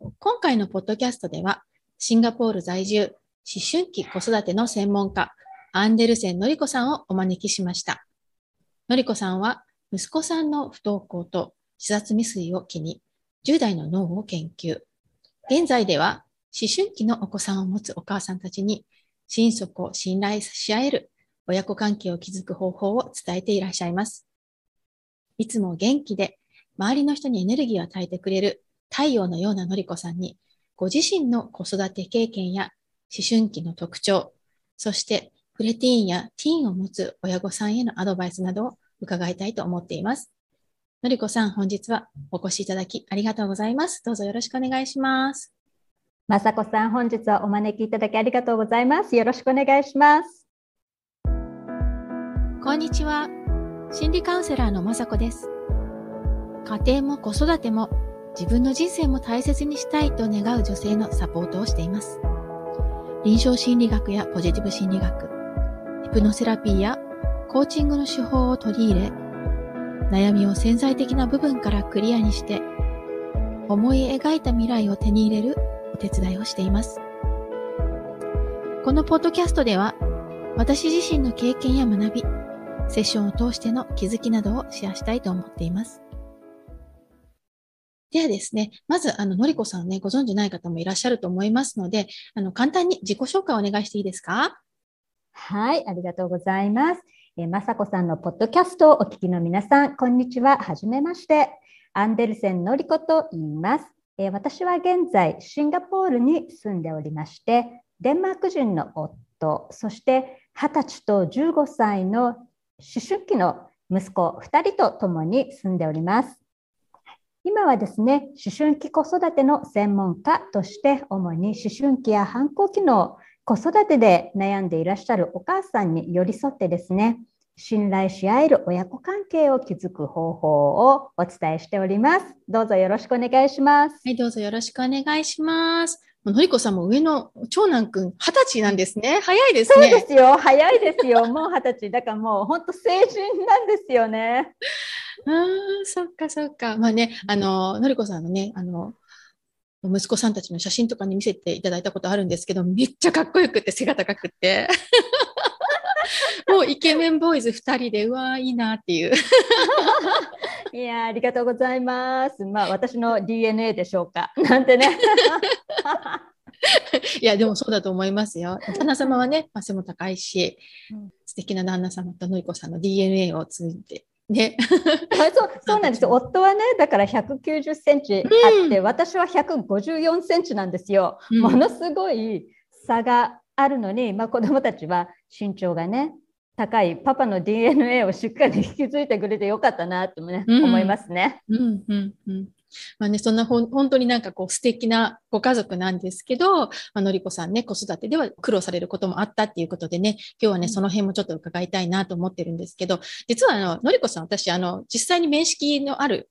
今回のポッドキャストでは、シンガポール在住、思春期子育ての専門家、アンデルセンのりこさんをお招きしました。のりこさんは、息子さんの不登校と自殺未遂を機に、10代の脳を研究。現在では、思春期のお子さんを持つお母さんたちに、心底を信頼し合える親子関係を築く方法を伝えていらっしゃいます。いつも元気で、周りの人にエネルギーを与えてくれる太陽のようなのりこさんに、ご自身の子育て経験や思春期の特徴、そしてプレティーンやティーンを持つ親御さんへのアドバイスなどを伺いたいと思っています。のりこさん、本日はお越しいただきありがとうございます。どうぞよろしくお願いします。まさこさん、本日はお招きいただきありがとうございます。よろしくお願いします。こんにちは。心理カウンセラーのまさこです。家庭も子育ても自分の人生も大切にしたいと願う女性のサポートをしています。臨床心理学やポジティブ心理学、ヒプノセラピーやコーチングの手法を取り入れ、悩みを潜在的な部分からクリアにして、思い描いた未来を手に入れるお手伝いをしています。このポッドキャストでは、私自身の経験や学び、セッションを通しての気づきなどをシェアしたいと思っています。ではですね、まず、あの、のりこさんね、ご存知ない方もいらっしゃると思いますので、あの、簡単に自己紹介をお願いしていいですか？はい、ありがとうございます。えー、まさこさんのポッドキャストをお聞きの皆さん、こんにちは。はじめまして。アンデルセンのりこと言います。えー、私は現在、シンガポールに住んでおりまして、デンマーク人の夫、そして20歳と15歳の思春期の息子2人と共に住んでおります。今はですね、思春期子育ての専門家として、主に思春期や反抗期の子育てで悩んでいらっしゃるお母さんに寄り添ってですね、信頼し合える親子関係を築く方法をお伝えしております。どうぞよろしくお願いします。はい、どうぞよろしくお願いします。のりこさんも上の長男くん、二十歳なんですね。早いですね。そうですよ。早いですよ。もう二十歳。だからもう本当成人なんですよね。ああ、そっかそっか。まあね、あの、のりこさんのね、あの、息子さんたちの写真とかに見せていただいたことあるんですけど、めっちゃかっこよくて背が高くて。もうイケメンボーイズ2人で、うわー、いいなっていう。いやありがとうございます。まあ、私の DNA でしょうか。なんてね。いや、でもそうだと思いますよ。旦那様はね、背も高いし、うん、素敵な旦那様とのりこさんの DNA を通じて。ね、そうそうなんです夫はねだから190センチあって、うん、私は154センチなんですよ、うん、ものすごい差があるのに、まあ、子どもたちは身長がね高いパパの DNA をしっかり引き継いでくれてよかったなとね、うん、思いますね。うんうんうん。まあね、そんなほ本当になんかこう素敵なご家族なんですけど、まあのりこさんね、子育てでは苦労されることもあったっていうことでね、今日はね、その辺もちょっと伺いたいなと思ってるんですけど、実はあの、のりこさん、私、あの、実際に面識のある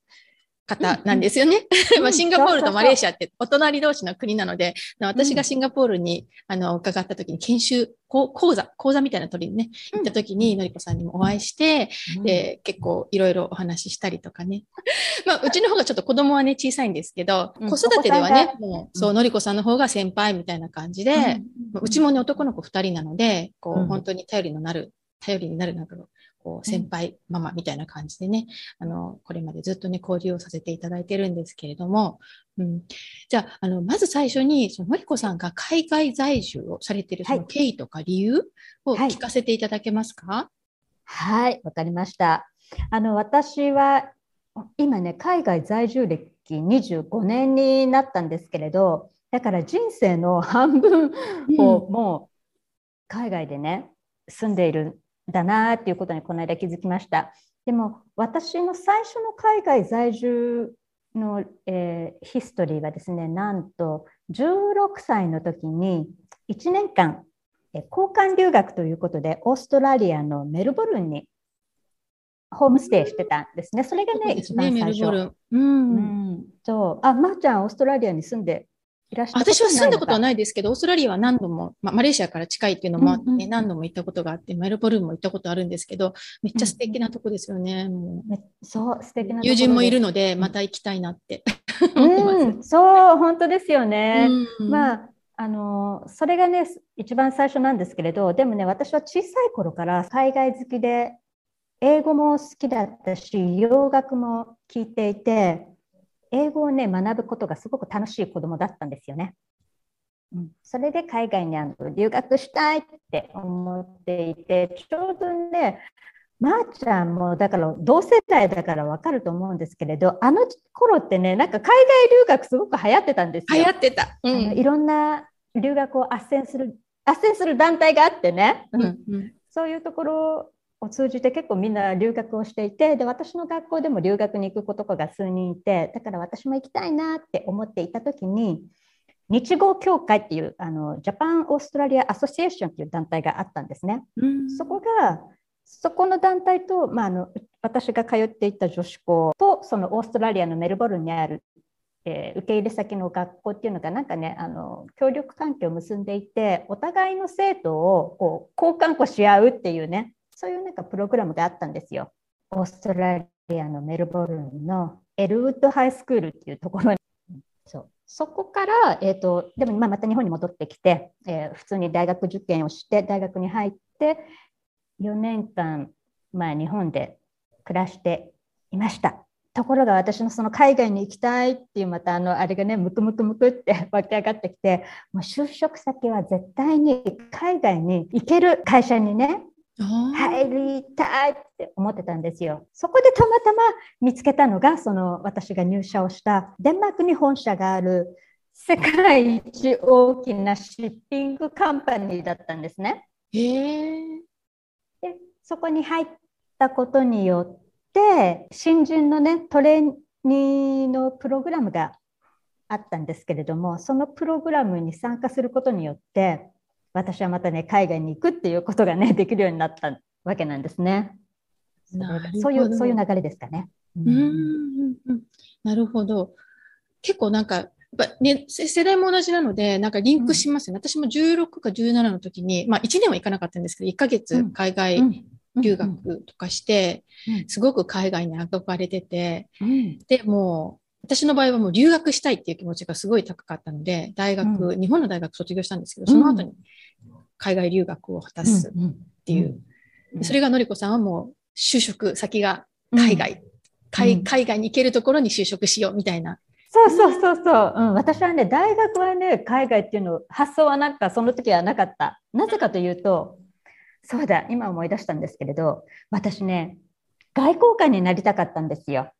方なんですよね。まあシンガポールとマレーシアってお隣同士の国なので、私がシンガポールにあの伺った時に研修講座、講座みたいな取りにね、行った時にのりこさんにもお会いして、で、結構いろいろお話ししたりとかね。まあ、うちの方がちょっと子供はね、小さいんですけど、子育てではね、もう、そう、のりこさんの方が先輩みたいな感じで、うちもね、男の子二人なので、こう、本当に頼りのなる、頼りになるなんかこう先輩、ママみたいな感じでね、あの、これまでずっとね、交流をさせていただいてるんですけれども、うん、じゃあ、あの、まず最初に、その、のりこさんが海外在住をされてい。るその経緯とか理由を聞かせていただけますか？はい、わ、はい、かりました。あの、私は、今ね、海外在住歴25年になったんですけれど、だから人生の半分をもう海外でね、住んでいるだなっていうことにこの間気づきました。でも私の最初の海外在住の、えー、ヒストリーはですねなんと16歳の時に1年間、えー、交換留学ということでオーストラリアのメルボルンにホームステイしてたんですね。それがね、一番最初。うん、うん、そう。あ、まー、あ、ちゃん、オーストラリアに住んで私は住んだことはないですけど、オーストラリアは何度も、まあ、マレーシアから近いっていうのもあって、ね、何度も行ったことがあって、メルボルンも行ったことあるんですけど、めっちゃ素敵なとこですよね。もうそう、素敵な友人もいるので、また行きたいなって。うん、そう本当ですよね。うん、まああのそれがね一番最初なんですけれどでもね私は小さい頃から海外好きで英語も好きだったし洋楽も聴いていて英語をね学ぶことがすごく楽しい子供だったんですよね。うん、それで海外にあの留学したいって思っていてちょうどねまー、あ、ちゃんもだから同世代だから分かると思うんですけれどあの頃ってねなんか海外留学すごく流行ってたんですよ。流行ってた、うん、いろんな留学を斡旋する斡旋する団体があってね、うんうん、そういうところを通じて結構みんな留学をしていてで私の学校でも留学に行く子とかが数人いてだから私も行きたいなって思っていた時に日豪協会っていうあのジャパン・オーストラリア・アソシエーションっていう団体があったんですね。うん、そこがそこの団体と、まあ、あの私が通っていた女子校とそのオーストラリアのメルボルンにあるえー、受け入れ先の学校っていうのがなんかねあの協力関係を結んでいてお互いの生徒をこう交換庫し合うっていうねそういうなんかプログラムがあったんですよ。オーストラリアのメルボルンのエルウッドハイスクールっていうところにそうそこから、えーと、でもまあまた日本に戻ってきて、えー、普通に大学受験をして大学に入って4年間、まあ、日本で暮らしていました。ところが私のその海外に行きたいっていうまたあのあれがねムクムクムクって 湧き上がってきてもう就職先は絶対に海外に行ける会社にね入りたいって思ってたんですよ。そこでたまたま見つけたのがその私が入社をしたデンマークに本社がある世界一大きなシッピングカンパニーだったんですね。へでそこに入ったことによっで新人のねトレーニーのプログラムがあったんですけれどもそのプログラムに参加することによって私はまたね海外に行くっていうことがね できるようになったわけなんですね。そういうそういう流れですかね。うん、なるほど。結構なんかやっぱね、世代も同じなので、なんかリンクしますね。うん、私も16か17の時に、まあ1年は行かなかったんですけど、1ヶ月海外留学とかして、すごく海外に憧れてて、で、もう、私の場合はもう留学したいっていう気持ちがすごい高かったので、大学、日本の大学卒業したんですけど、その後に海外留学を果たすっていう。それがのりこさんはもう就職先が海外、海海外に行けるところに就職しようみたいな。そうそうそうそう、うん、私はね大学はね海外っていうの発想はなんかその時はなかった。なぜかというとそうだ、今思い出したんですけれど、私ね、外交官になりたかったんですよ。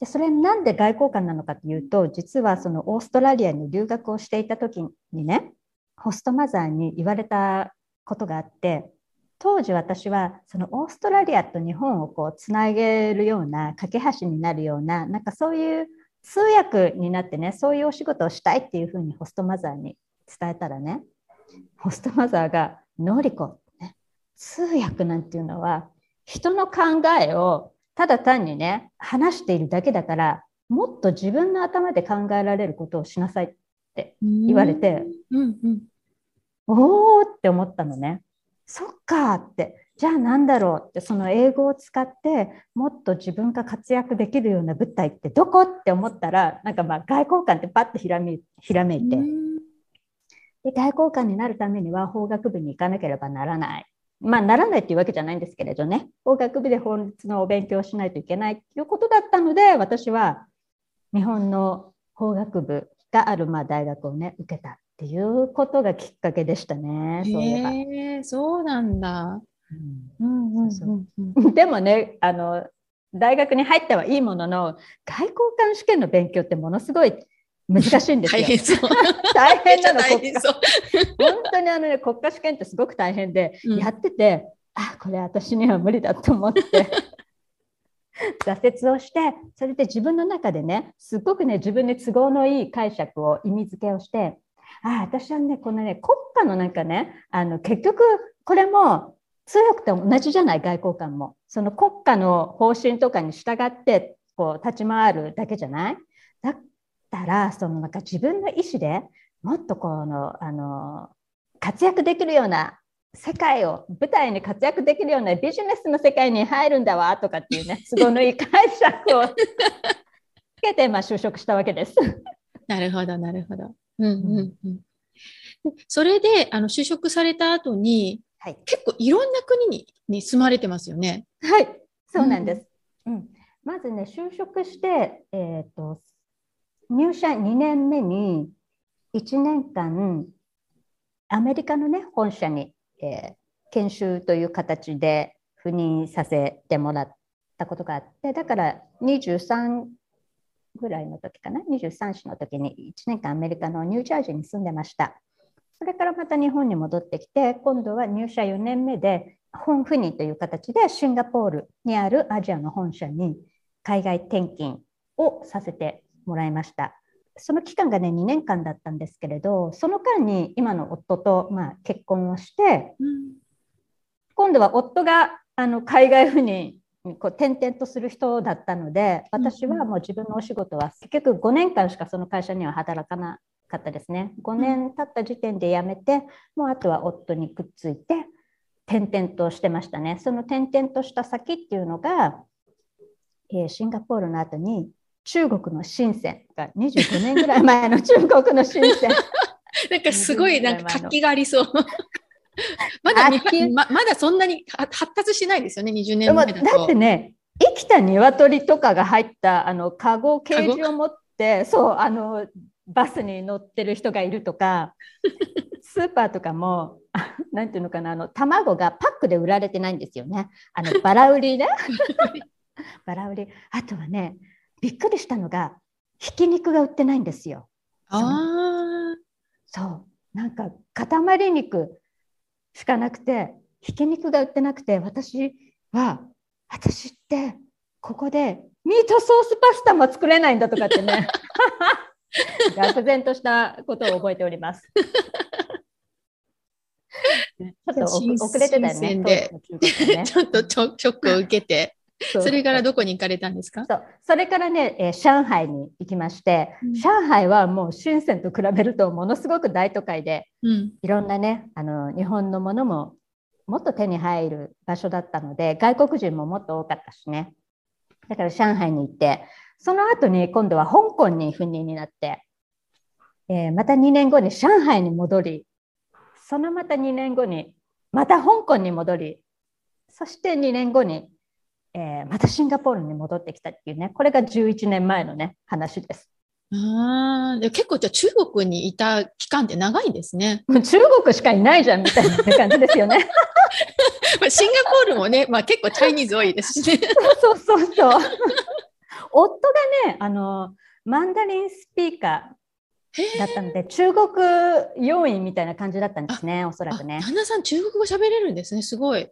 でそれなんで外交官なのかというと、実はそのオーストラリアに留学をしていた時にね、ホストマザーに言われたことがあって、当時私はそのオーストラリアと日本をこうつなげるような架け橋になるようななんかそういう通訳になってねそういうお仕事をしたいっていうふうにホストマザーに伝えたらねホストマザーが「ノリコ、ね、通訳なんていうのは人の考えをただ単にね話しているだけだからもっと自分の頭で考えられることをしなさいって言われて、うんうん、おーって思ったのね。そっかってじゃあ何だろうってその英語を使ってもっと自分が活躍できるような舞台ってどこって思ったらなんかまあ外交官ってパッとひらめひらめいて、で外交官になるためには法学部に行かなければならない。まあ、ならないっていうわけじゃないんですけれどね、法学部で法律のお勉強をしないといけないっていうことだったので、私は日本の法学部があるまあ大学をね、受けたっていうことがきっかけでしたね。そうへえ、そうなんだ。でもねあの大学に入ってはいいものの外交官試験の勉強ってものすごい難しいんですよ。大変そう。大変なの、国家。本当にあの、ね、国家試験ってすごく大変で、うん、やってて、あ、これ私には無理だと思って。挫折をしてそれで自分の中でねすごくね自分に都合のいい解釈を意味付けをしてあ私はねこのね国家のなんかねあの結局これも強くて同じじゃない外交官もその国家の方針とかに従ってこう立ち回るだけじゃない？だたらそのなんか自分の意思でもっとこのあの活躍できるような世界を舞台に活躍できるようなビジネスの世界に入るんだわとかっていうね 都合のいい解釈をけて、まあ、就職したわけです。なるほど、なるほど。うんうんうん。それで、あの、就職された後に、はい、結構いろんな国にに住まれてますよね。はい、そうなんです。うん、うん、まずね、就職して、えっ、ー、と、入社2年目に1年間、アメリカのね、本社に、えー、研修という形で赴任させてもらったことがあって、だから23ぐらいの時かな、23歳の時に1年間アメリカのニュージャージーに住んでました。それからまた日本に戻ってきて、今度は入社4年目で本赴任という形でシンガポールにあるアジアの本社に海外転勤をさせてもらいました。その期間がね2年間だったんですけれど、その間に今の夫と、まあ、結婚をして、うん、今度は夫があの海外赴任にこう転々とする人だったので、私はもう自分のお仕事は結局5年間しかその会社には働かなかったですね。5年経った時点で辞めて、もうあとは夫にくっついて転々としてましたね。その転々とした先っていうのが、えー、シンガポールの後に中国の深センが25年ぐらい前の中国の深セン。なんかすごいなんか活気がありそう。まだままだそんなに発達しないですよね、20年前だと。だってね、生きた鶏とかが入ったあのカゴケージを持って、そうあのバスに乗ってる人がいるとか、スーパーとかも、なんていうのかな、あの卵がパックで売られてないんですよね。あのバラ売りね。バラ売り。あとはね、びっくりしたのが、ひき肉が売ってないんですよ。ああ。そう。なんか塊肉しかなくて、ひき肉が売ってなくて、私は、私ってここでミートソースパスタも作れないんだとかってね。愕然としたことを覚えております。ちょっと遅れてたよね。ね ちょっとショックを受けて。それからどこに行かれたんですか？そう。それからね、えー、上海に行きまして、うん、上海はもう深センと比べるとものすごく大都会で、うん、いろんなねあの日本のものももっと手に入る場所だったので外国人ももっと多かったしね。だから上海に行ってその後に今度は香港に赴任になって、えー、また2年後に上海に戻りそのまた2年後にまた香港に戻りそして2年後にえー、またシンガポールに戻ってきたっていうね、これが11年前のね、話です。ああ、結構じゃあ中国にいた期間って長いんですね。中国しかいないじゃんみたいな感じですよね。まあシンガポールもね、まあ結構チャイニーズ多いですしね。そうそうそう。夫がね、あの、マンダリンスピーカーだったので、中国要員みたいな感じだったんですね、おそらくね。旦那さん中国語喋れるんですね、すごい。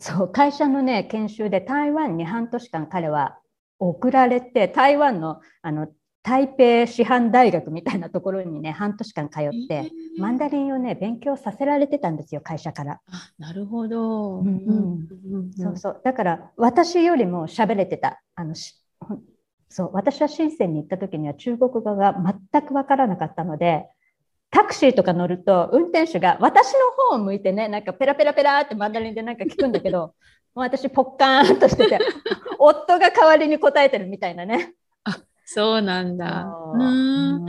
そう会社のね研修で台湾に半年間彼は送られて台湾のあの台北師範大学みたいなところにね半年間通って、マンダリンをね勉強させられてたんですよ会社から。あなるほど、うんうん、そうそう。だから私よりも喋れてた。あのそう私は深センに行った時には中国語が全く分からなかったのでタクシーとか乗ると運転手が私の方を向いてねなんかペラペラペラってマンダリンでなんか聞くんだけど もう私ポッカーンとしてて 夫が代わりに答えてるみたいなね。あそうなんだ。うん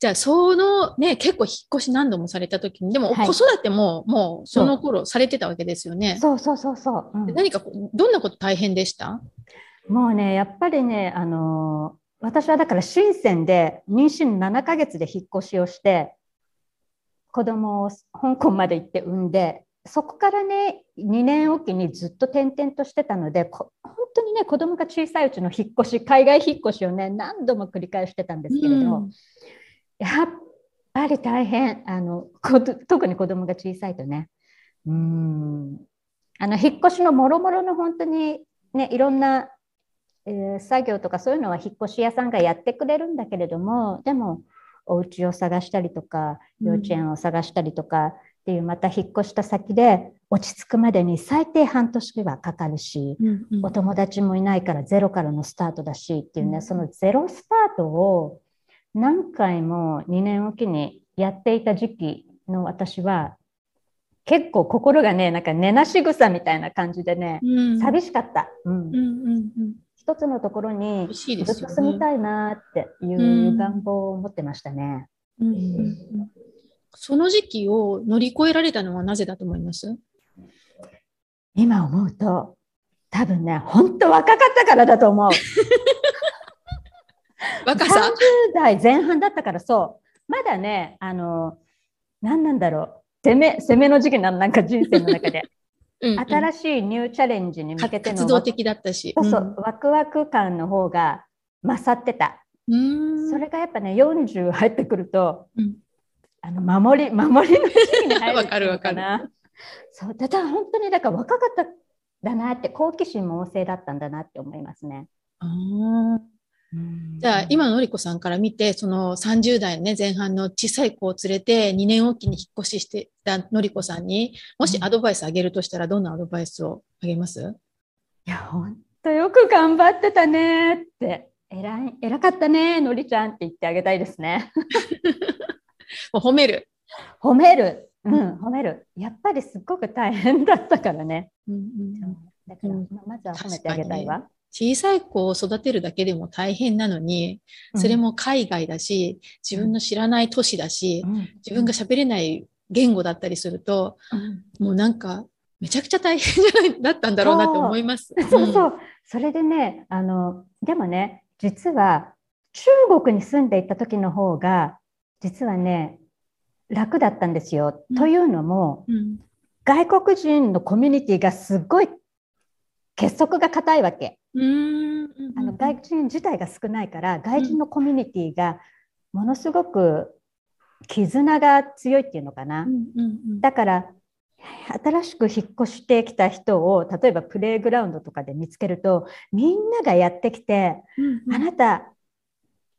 じゃあそのね結構引っ越し何度もされた時にでも子育てももうその頃されてたわけですよね。そうそうそうそう。うん、何かどんなこと大変でした？もうねやっぱりねあの私はだから深センで妊娠7ヶ月で引っ越しをして子供を香港まで行って産んでそこからね2年おきにずっと転々としてたので本当にね子供が小さいうちの引っ越し海外引っ越しをね何度も繰り返してたんですけれど、うん、やっぱり大変。あの特に子供が小さいとね。うん。あの引っ越しのもろもろの本当にねいろんな、えー、作業とかそういうのは引っ越し屋さんがやってくれるんだけれどもでもお家を探したりとか幼稚園を探したりとかっていうまた引っ越した先で落ち着くまでに最低半年はかかるし、うんうん、お友達もいないからゼロからのスタートだしっていうね、うん、そのゼロスタートを何回も2年おきにやっていた時期の私は結構心がねなんか寝なし草みたいな感じでね、うん、寂しかった。うん。うんうんうん一つのところにずっと住みたいなっていう願望を持ってましたね。うんうんうんその時期を乗り越えられたのはなぜだと思います？今思うと、多分ね、本当若かったからだと思う。若さ？30代前半だったからそう。まだね、あの、何なんだろう。攻め、攻めの時期なの、なんか人生の中で。新ししいニューチャレンジに向けての活動的だったし。そうそう、ワクワク感の方が勝ってた。うん。それがやっぱね、40入ってくると、うんあの守り、守りの時期に入るわかるわかるな。そう、だから本当にだから若かったんだなって、好奇心も旺盛だったんだなって思いますね。あーじゃあ、今ののりこさんから見て、その30代のね、前半の小さい子を連れて2年おきに引っ越ししてたのりこさんに、もしアドバイスあげるとしたら、どんなアドバイスをあげます？いや、本当よく頑張ってたねって。偉い、偉かったね、のりちゃんって言ってあげたいですね。もう褒める。褒める。うん、褒める。やっぱりすっごく大変だったからね。うんうんだから、まずは褒めてあげたいわ。小さい子を育てるだけでも大変なのに、それも海外だし、自分の知らない都市だし、うん、自分が喋れない言語だったりすると、うんもうなんか、めちゃくちゃ大変じゃない、だったんだろうなと思います。そうそう。それでね、あの、でもね、実は中国に住んでいた時の方が、実はね、楽だったんですよ。うんというのも、うん。外国人のコミュニティがすごい結束が固いわけ。うん。あの外人自体が少ないから、外人のコミュニティがものすごく絆が強いっていうのかな。だから新しく引っ越してきた人を例えばプレイグラウンドとかで見つけるとみんながやってきて「あなた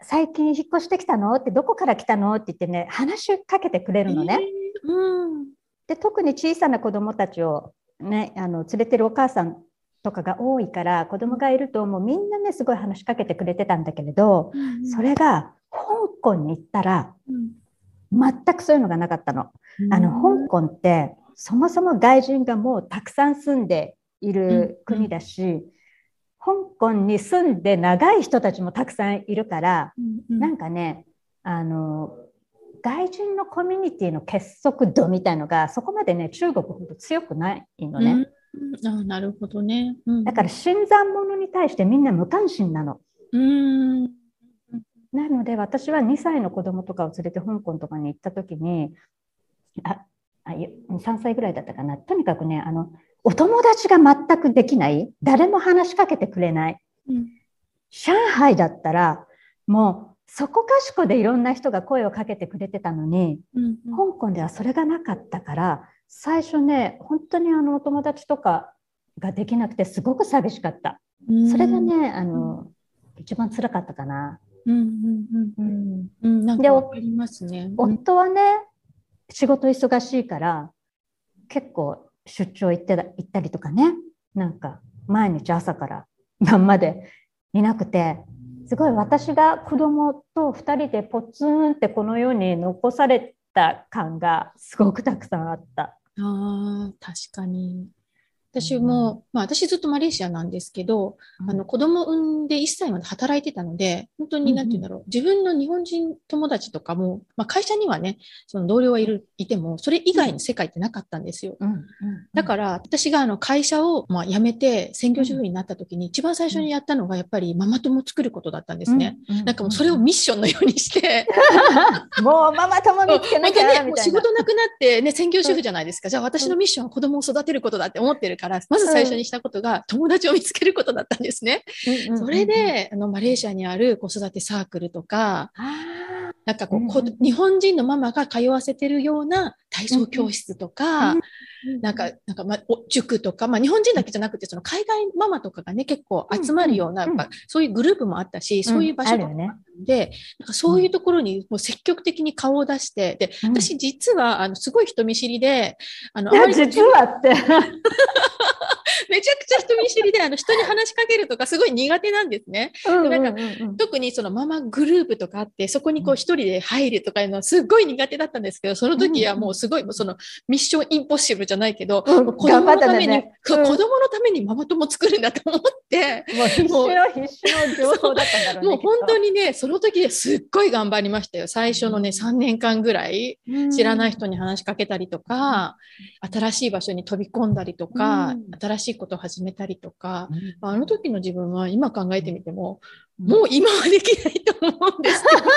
最近引っ越してきたの?」って「どこから来たの?」って言ってね話しかけてくれるのね。えーうん。で特に小さな子どもたちを、ね、あの連れてるお母さんとかが多いから子どもがいるともうみんなねすごい話しかけてくれてたんだけれどそれが香港に行ったら全くそういうのがなかったの。あの香港ってそもそも外人がもうたくさん住んでいる国だし、香港に住んで長い人たちもたくさんいるから、なんかねあの外人のコミュニティの結束度みたいのがそこまでね中国ほど強くないのね、うん。あなるほどね。うん。だから新参者に対してみんな無関心なの。うん。なので私は2歳の子供とかを連れて香港とかに行った時にああい3歳ぐらいだったかな。とにかくねあのお友達が全くできない。誰も話しかけてくれない。うん。上海だったらもうそこかしこでいろんな人が声をかけてくれてたのにうん。香港ではそれがなかったから最初ね本当にあのお友達とかができなくてすごく寂しかった。うん。それがねあの一番辛かったかな。うんうんうんうん。うん。なんで。夫はね仕事忙しいから結構出張行ってた行ったりとかね。なんか毎日朝から晩までいなくてすごい私が子供と2人でポツンってこの世に残された感がすごくたくさんあった。ああ、確かに。私も、まあ私ずっとマレーシアなんですけど、あの子供産んで1歳まで働いてたので、本当になんて言うんだろう、自分の日本人友達とかも、まあ会社にはね、その同僚はいる、いても、それ以外の世界ってなかったんですよ。だから私があの会社をまあ辞めて専業主婦になった時に一番最初にやったのがやっぱりママ友を作ることだったんですね。なんかもうそれをミッションのようにして、もうママ友見つけなきゃみたいな。仕事なくなってね、専業主婦じゃないですか。じゃあ私のミッションは子供を育てることだって思ってるから、まず最初にしたことが友達を見つけることだったんですね。うんうんうんそれ、で、あの、マレーシアにある子育てサークルとか、あなんかこう、うんこ日本人のママが通わせてるような体操教室とか、うんなんか、なんか、まあ、お塾とか、まあ、日本人だけじゃなくて、その海外ママとかがね、結構集まるような、うんやっぱそういうグループもあったし、そういう場所があるよね。で、なんかそういうところにもう積極的に顔を出して、で、うん。私実は、あの、すごい人見知りで、あの、あまり実はって。めちゃくちゃ人見知りで、あの、人に話しかけるとかすごい苦手なんですね。うんなんかうんうん。うん特にそのママグループとかあって、そこにこううん。一人で入るとかいうのはすっごい苦手だったんですけど、その時はもうすごい、もうそのミッションインポッシブルじゃないけど、うん子供のために、ねそううん子供のためにママ友作るんだと思って、もう必死の必死の情報だったんだろうね。もう本当ににね、その時ですっごい頑張りましたよ。最初のね、3年間ぐらい、知らない人に話しかけたりとか、新しい場所に飛び込んだりとか、うん新しいことを始めたりとか、うんあの時の自分は今考えてみても、うんもう今はできないと思うんですけど。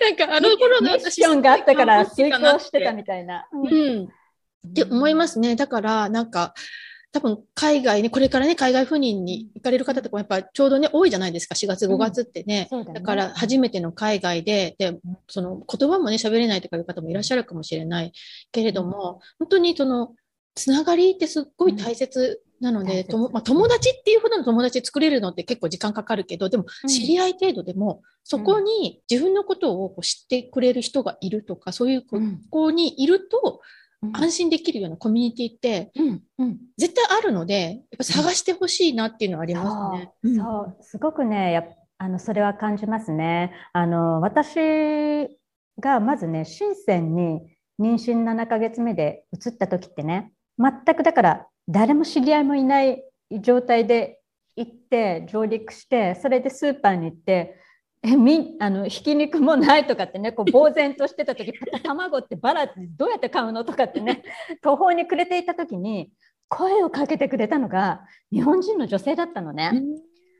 なんかあの頃のミッションがあったから遂行してたみみたいな。うん。って思いますね。だから、なんか、多分海外ね、これからね、海外赴任に行かれる方とかもやっぱちょうどね、多いじゃないですか、4月、5月ってね。そうだね。だから初めての海外で、で、その言葉もね、喋れないとかいう方もいらっしゃるかもしれない。けれども、本当にその、つながりってすっごい大切なので、うん。まあ、友達っていうほどの友達作れるのって結構時間かかるけど、でもうん。知り合い程度でも、そこに自分のことをこう知ってくれる人がいるとか、そういうこうん。こにいるとうん安心できるようなコミュニティってうん。うん。絶対あるので、やっぱ探してほしいなっていうのはありますね。そうそう。すごくねやっあのそれは感じますね。あの私がまずね深センに妊娠7ヶ月目で移った時ってね全くだから誰も知り合いもいない状態で行って上陸してそれでスーパーに行ってえみあのひき肉もないとかってねこう呆然としてた時 卵ってバラってどうやって買うのとかってね途方に暮れていた時に声をかけてくれたのが日本人の女性だったのね。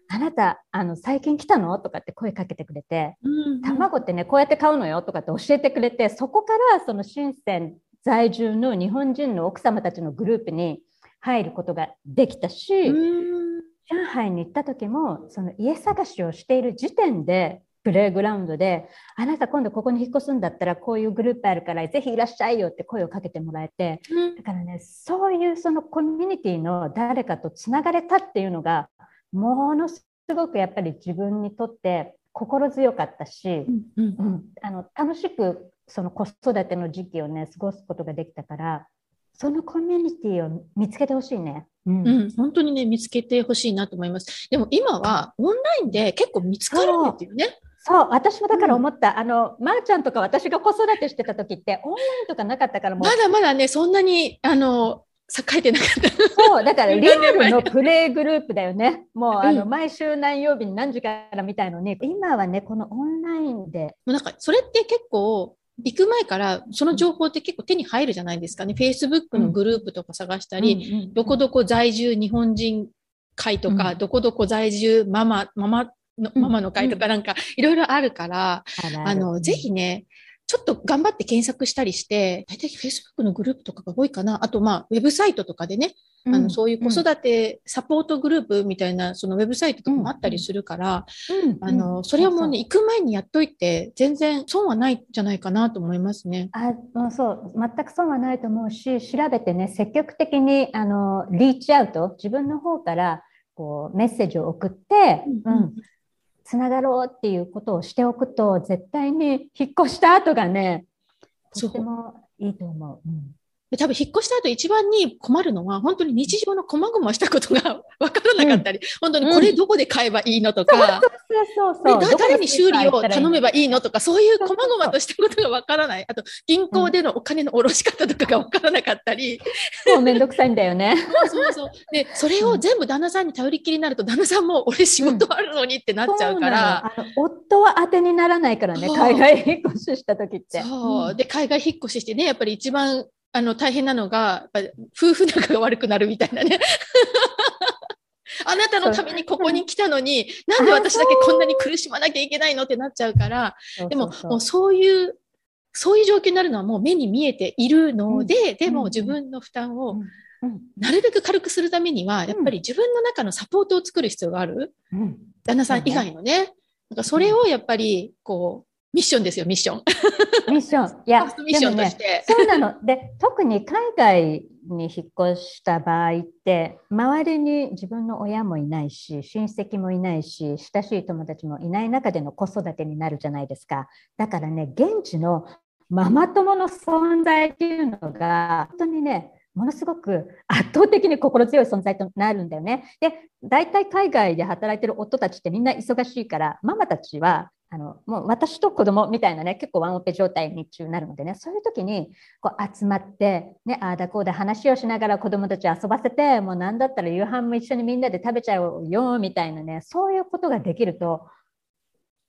あなたあの最近来たのとかって声かけてくれてうん卵ってねこうやって買うのよとかって教えてくれてそこからその深セン在住の日本人の奥様たちのグループに入ることができたし、うん上海に行った時もその家探しをしている時点でプレイグラウンドであなた今度ここに引っ越すんだったらこういうグループあるからぜひいらっしゃいよって声をかけてもらえてだからねそういうそのコミュニティの誰かとつながれたっていうのがものすごくやっぱり自分にとって心強かったし、うん。うん、あの楽しくその子育ての時期をね過ごすことができたからそのコミュニティを見つけてほしいね。うんうん、本当にね、見つけてほしいなと思います。でも今はオンラインで結構見つかるんですよね。そう私もだから思った、あのまー、ちゃんとか私が子育てしてた時ってオンラインとかなかったからもうまだまだね、そんなに、あの、栄えてなかった。そうだからリアルの プレイグループだよね。もうあのうん毎週何曜日に何時からみたいのに今はねこのオンラインでもうなんか、それって結構、行く前から、その情報って結構手に入るじゃないですかね。Facebook のグループとか探したり、どこどこ在住日本人会とか、うん。どこどこ在住ママ、ママの、うん。ママの会とかなんか、いろいろあるから、あの、ぜひね、ちょっと頑張って検索したりして、大体 Facebook のグループとかが多いかな。あと、まあ、ウェブサイトとかでね、あの、そういう子育てサポートグループみたいな、そのウェブサイトとかもあったりするから、うん。あの、それはもうね、行く前にやっといて、全然損はないんじゃないかなと思いますね。あもうそう。全く損はないと思うし調べてね積極的にあのリーチアウト自分の方からこうメッセージを送って、うん。うんつながろうっていうことをしておくと絶対に引っ越した後がねとてもいいと思う。うんで多分引っ越した後一番に困るのは、本当に日常の細々したことが わからなかったり、本当にこれどこで買えばいいのとか、そう誰に修理を頼めばばいいのとか、そういう細々としたことがわからない。あと、銀行でのお金の下ろし方とかがわからなかったり、もうめんどくさいんだよね。そうそう。で、それを全部旦那さんに頼りきりになると、旦那さんも俺仕事あるのにってなっちゃうから、夫は当てにならないからね海外引っ越しした時って。そう。で、海外引っ越ししてね、やっぱり一番、あの、大変なのが、夫婦仲が悪くなるみたいなね。あなたのためにここに来たのに、なんで私だけこんなに苦しまなきゃいけないのってなっちゃうから、でも、もうそういう、そういう状況になるのはもう目に見えているので、でうん。も自分の負担をうん。なるべく軽くするためには、やっぱり自分の中のサポートを作る必要がある。うん。旦那さん以外のね。なんかそれをやっぱり、こう、ミッションですよ、ミッション。ミッション。いや、ミッションとして、ね、そうなの。で、特に海外に引っ越した場合って、周りに自分の親もいないし、親戚もいないし、親しい友達もいない中での子育てになるじゃないですか。だからね、現地のママ友の存在っていうのが、本当にね、ものすごく圧倒的に心強い存在となるんだよね。で、大体海外で働いてる夫たちってみんな忙しいから、ママたちはあのもう私と子供みたいなね結構ワンオペ状態日中になるのでねそういう時にこう集まってねああだこうだ話をしながら子供たち遊ばせてもう何だったら夕飯も一緒にみんなで食べちゃおうよみたいなねそういうことができると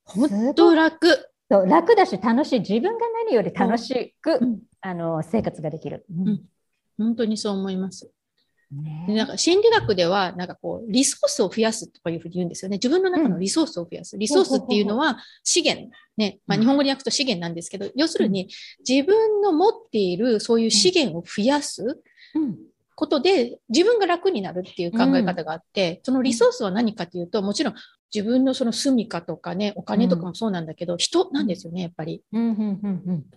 本当楽。そう楽だし楽しい。自分が何より楽しく、うん、あの生活ができる、うん、本当にそう思います。でなんか心理学では、なんかこう、リソースを増やすとかいうふうに言うんですよね。自分の中のリソースを増やす。リソースっていうのは資源。ね。まあ、日本語に訳すと資源なんですけど、要するに自分の持っているそういう資源を増やす。ことで自分が楽になるっていう考え方があって、そのリソースは何かというと、もちろん自分のその住みかとかね、お金とかもそうなんだけど、うん、人なんですよね、やっぱり。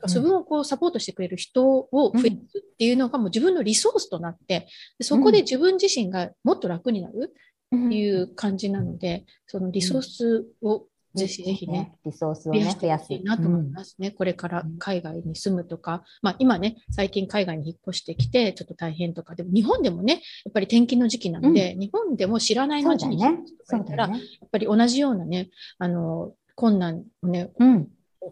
自分をこうサポートしてくれる人を増やすっていうのがもう自分のリソースとなって、そこで自分自身がもっと楽になるっていう感じなので、そのリソースをぜひぜひね、リソースをね、増やす。いなと思いますね。これから海外に住むとか、まあ今ね、最近海外に引っ越してきて、ちょっと大変とか、でも日本でもね、やっぱり転勤の時期なので、日本でも知らない街に引ったら、やっぱり同じようなね、あの、困難をね、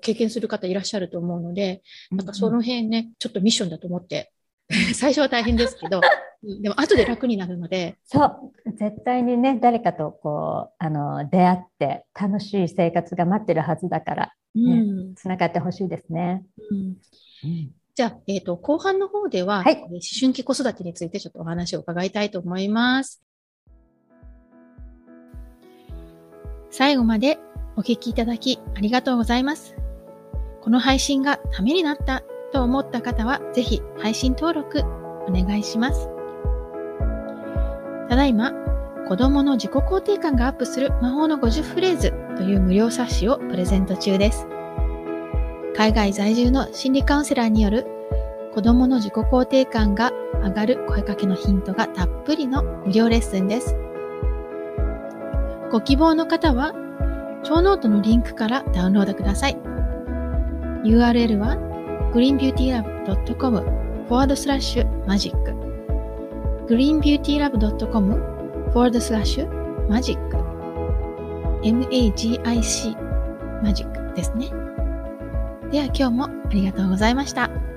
経験する方いらっしゃると思うので、なんかその辺ね、ちょっとミッションだと思って 最初は大変ですけど、でも後で楽になるので。そう、絶対にね、誰かとこう、あの、出会って楽しい生活が待ってるはずだから、ね、つ、な、がってほしいですね。うん、じゃあ、えっ、ー、と、後半の方では、はい、思春期子育てについてちょっとお話を伺いたいと思います。最後までお聞きいただきありがとうございます。この配信がためになったと思った方は、ぜひ配信登録お願いします。ただいま、子供の自己肯定感がアップする魔法の50フレーズという無料冊子をプレゼント中です。海外在住の心理カウンセラーによる子供の自己肯定感が上がる声かけのヒントがたっぷりの無料レッスンです。ご希望の方は、超ノートのリンクからダウンロードください。URL は greenbeautylab.com forward slash magic greenbeautylab.com forward slash magic magic マジック greenbeautylab.com forward slash magic magic ですね。では今日もありがとうございました。